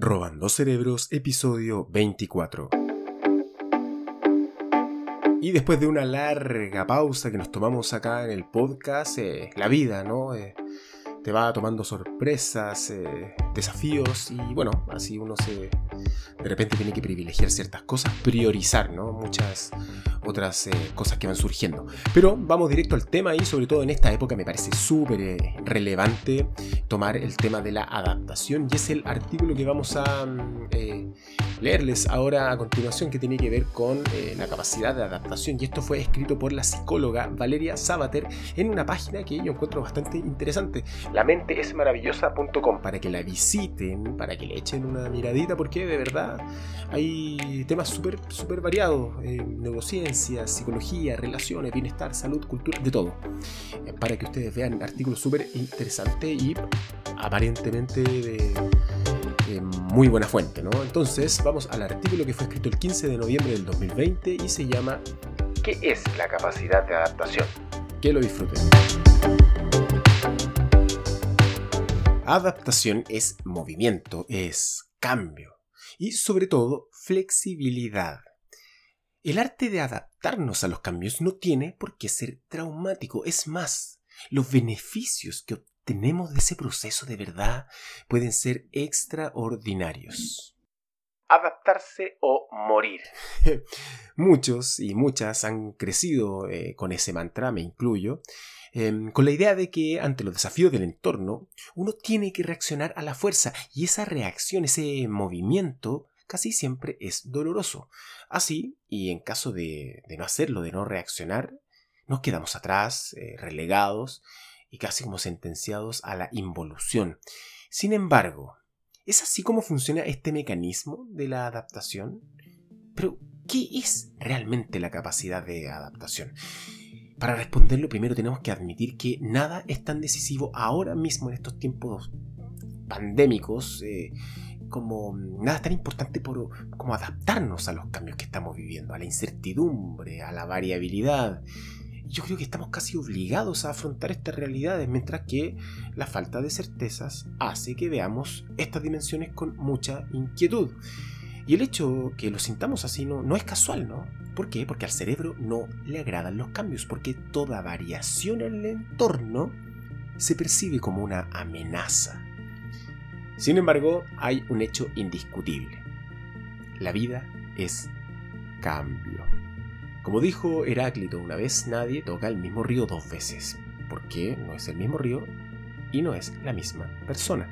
Robando Cerebros, episodio 24. Y después de una larga pausa que nos tomamos acá en el podcast, eh, la vida, ¿no? Eh, te va tomando sorpresas, eh, desafíos y bueno, así uno se de repente tiene que privilegiar ciertas cosas, priorizar, ¿no? Muchas otras eh, cosas que van surgiendo. Pero vamos directo al tema y sobre todo en esta época me parece súper eh, relevante tomar el tema de la adaptación y es el artículo que vamos a mm, eh, leerles ahora a continuación que tiene que ver con la capacidad de adaptación y esto fue escrito por la psicóloga Valeria Sabater en una página que yo encuentro bastante interesante, la mente es maravillosa.com para que la visiten, para que le echen una miradita porque de verdad hay temas súper super variados, neurociencia, psicología, relaciones, bienestar, salud, cultura, de todo. Eh, para que ustedes vean artículos súper interesantes y aparentemente de, muy buena fuente, ¿no? Entonces vamos al artículo que fue escrito el 15 de noviembre del 2020 y se llama ¿Qué es la capacidad de adaptación? Que lo disfruten. Adaptación es movimiento, es cambio y sobre todo flexibilidad. El arte de adaptarnos a los cambios no tiene por qué ser traumático. Es más, los beneficios que obtenemos de ese proceso de verdad pueden ser extraordinarios. Adaptarse o morir. Muchos y muchas han crecido eh, con ese mantra, me incluyo, em, con la idea de que ante los desafíos del entorno uno tiene que reaccionar a la fuerza y esa reacción, ese movimiento, casi siempre es doloroso. Así, y en caso de, no hacerlo, de no reaccionar, nos quedamos atrás, eh, relegados y casi como sentenciados a la involución. Sin embargo, ¿es así como funciona este mecanismo de la adaptación? Pero, ¿qué es realmente la capacidad de adaptación? Para responderlo, primero tenemos que admitir que nada es tan decisivo ahora mismo en estos tiempos pandémicos. Eh, como nada tan importante por, como adaptarnos a los cambios que estamos viviendo, a la incertidumbre, a la variabilidad. Yo creo que estamos casi obligados a afrontar estas realidades, mientras que la falta de certezas hace que veamos estas dimensiones con mucha inquietud. Y el hecho que lo sintamos así no, no es casual, ¿no? ¿Por qué? Porque al cerebro no le agradan los cambios, porque toda variación en el entorno se percibe como una amenaza. Sin embargo, hay un hecho indiscutible. La vida es cambio. Como dijo Heráclito una vez, nadie toca el mismo río dos veces, porque no es el mismo río y no es la misma persona.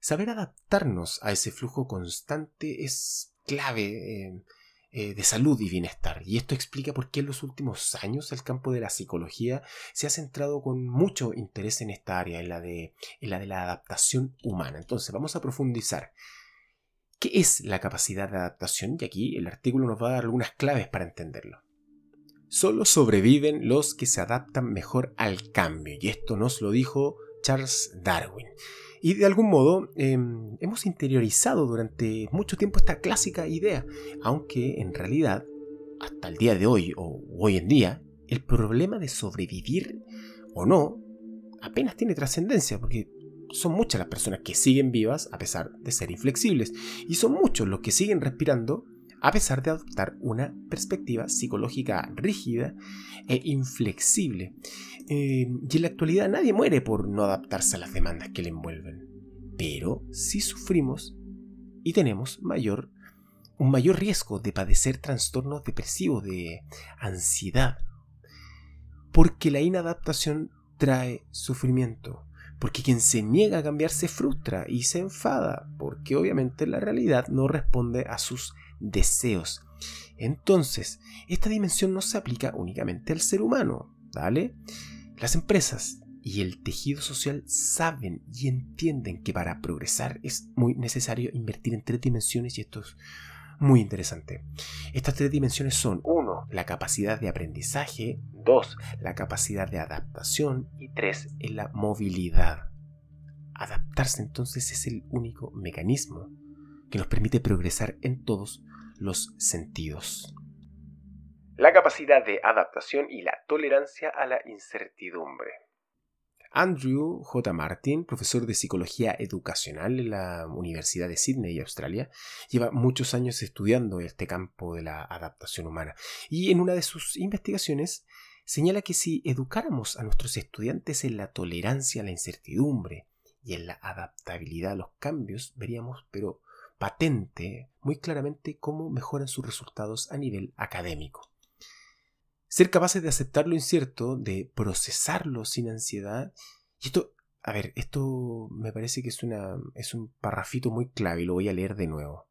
Saber adaptarnos a ese flujo constante es clave. Eh, eh, de salud y bienestar. Y esto explica por qué en los últimos años el campo de la psicología se ha centrado con mucho interés en esta área, en la de, en la, de la adaptación humana. Entonces, vamos a profundizar. ¿Qué es la capacidad de adaptación? Y aquí el artículo nos va a dar algunas claves para entenderlo. Solo sobreviven los que se adaptan mejor al cambio. Y esto nos lo dijo Charles Darwin. Y de algún modo em, hemos interiorizado durante mucho tiempo esta clásica idea, aunque en realidad, hasta el día de hoy o hoy en día, el problema de sobrevivir o no apenas tiene trascendencia, porque son muchas las personas que siguen vivas a pesar de ser inflexibles, y son muchos los que siguen respirando a pesar de adoptar una perspectiva psicológica rígida e inflexible. Eh, y en la actualidad nadie muere por no adaptarse a las demandas que le envuelven, pero sí sufrimos y tenemos mayor, un mayor riesgo de padecer trastornos depresivos, de ansiedad, porque la inadaptación trae sufrimiento, porque quien se niega a cambiar se frustra y se enfada, porque obviamente la realidad no responde a sus deseos. Entonces, esta dimensión no se aplica únicamente al ser humano, ¿vale? Las empresas y el tejido social saben y entienden que para progresar es muy necesario invertir en tres dimensiones y esto es muy interesante. Estas tres dimensiones son 1. La capacidad de aprendizaje, 2. La capacidad de adaptación y 3. La movilidad. Adaptarse entonces es el único mecanismo que nos permite progresar en todos los sentidos. La capacidad de adaptación y la tolerancia a la incertidumbre. Andrew J. Martin, profesor de psicología educacional en la Universidad de Sydney, Australia, lleva muchos años estudiando este campo de la adaptación humana y en una de sus investigaciones señala que si educáramos a nuestros estudiantes en la tolerancia a la incertidumbre y en la adaptabilidad a los cambios, veríamos, pero patente, muy claramente cómo mejoran sus resultados a nivel académico. Ser capaces de aceptar lo incierto, de procesarlo sin ansiedad. Y esto, a ver, esto me parece que es, una, es un parrafito muy clave y lo voy a leer de nuevo.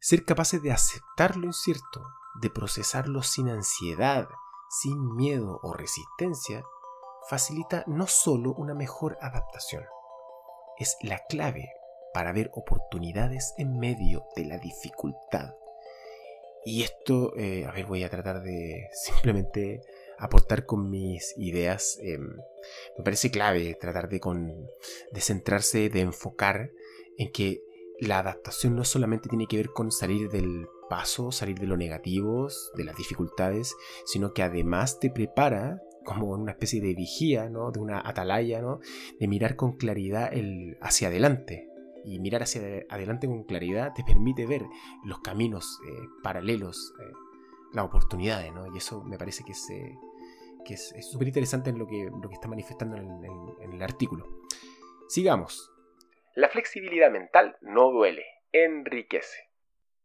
Ser capaces de aceptar lo incierto, de procesarlo sin ansiedad, sin miedo o resistencia, facilita no solo una mejor adaptación, es la clave para ver oportunidades en medio de la dificultad. Y esto, eh, a ver, voy a tratar de simplemente aportar con mis ideas. Em, me parece clave tratar de, con, de centrarse, de enfocar en que la adaptación no solamente tiene que ver con salir del paso, salir de lo negativo, de las dificultades, sino que además te prepara como una especie de vigía, ¿no? de una atalaya, ¿no? de mirar con claridad el, hacia adelante, y mirar hacia adelante con claridad te permite ver los caminos eh, paralelos, eh, las oportunidades, ¿no? Y eso me parece que es eh, que es súper interesante en lo que, lo que está manifestando en, en el artículo. Sigamos. La flexibilidad mental no duele, enriquece.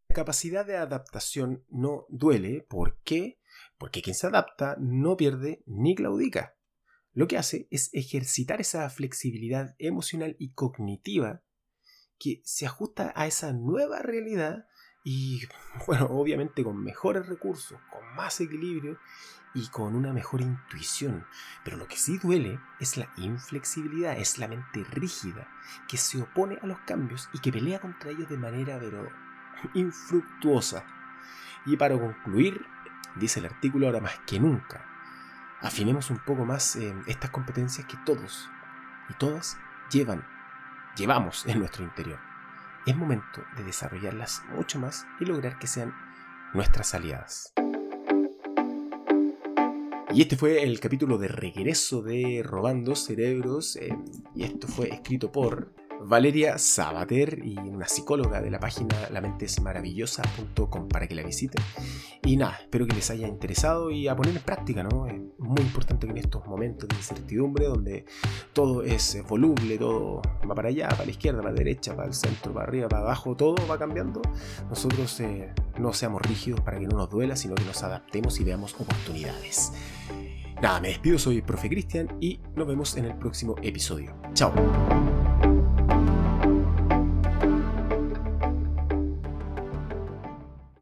La capacidad de adaptación no duele, ¿por qué? Porque quien se adapta no pierde ni claudica. Lo que hace es ejercitar esa flexibilidad emocional y cognitiva que se ajusta a esa nueva realidad y, bueno, obviamente con mejores recursos, con más equilibrio y con una mejor intuición. Pero lo que sí duele es la inflexibilidad, es la mente rígida, que se opone a los cambios y que pelea contra ellos de manera, pero, infructuosa. Y para concluir, dice el artículo ahora más que nunca, afinemos un poco más estas competencias que todos y todas llevan llevamos en nuestro interior. Es momento de desarrollarlas mucho más y lograr que sean nuestras aliadas. Y este fue el capítulo de regreso de Robando Cerebros, eh, y esto fue escrito por Valeria Sabater y una psicóloga de la página lamentesmaravillosa.com para que la visiten. Y nada, espero que les haya interesado y a poner en práctica, ¿no? Es muy importante que en estos momentos de incertidumbre, donde todo es voluble, todo va para allá, para la izquierda, para la derecha, para el centro, para arriba, para abajo, todo va cambiando, nosotros eh, no seamos rígidos para que no nos duela, sino que nos adaptemos y veamos oportunidades. Nada, me despido, soy el profe Cristian y nos vemos en el próximo episodio. Chao.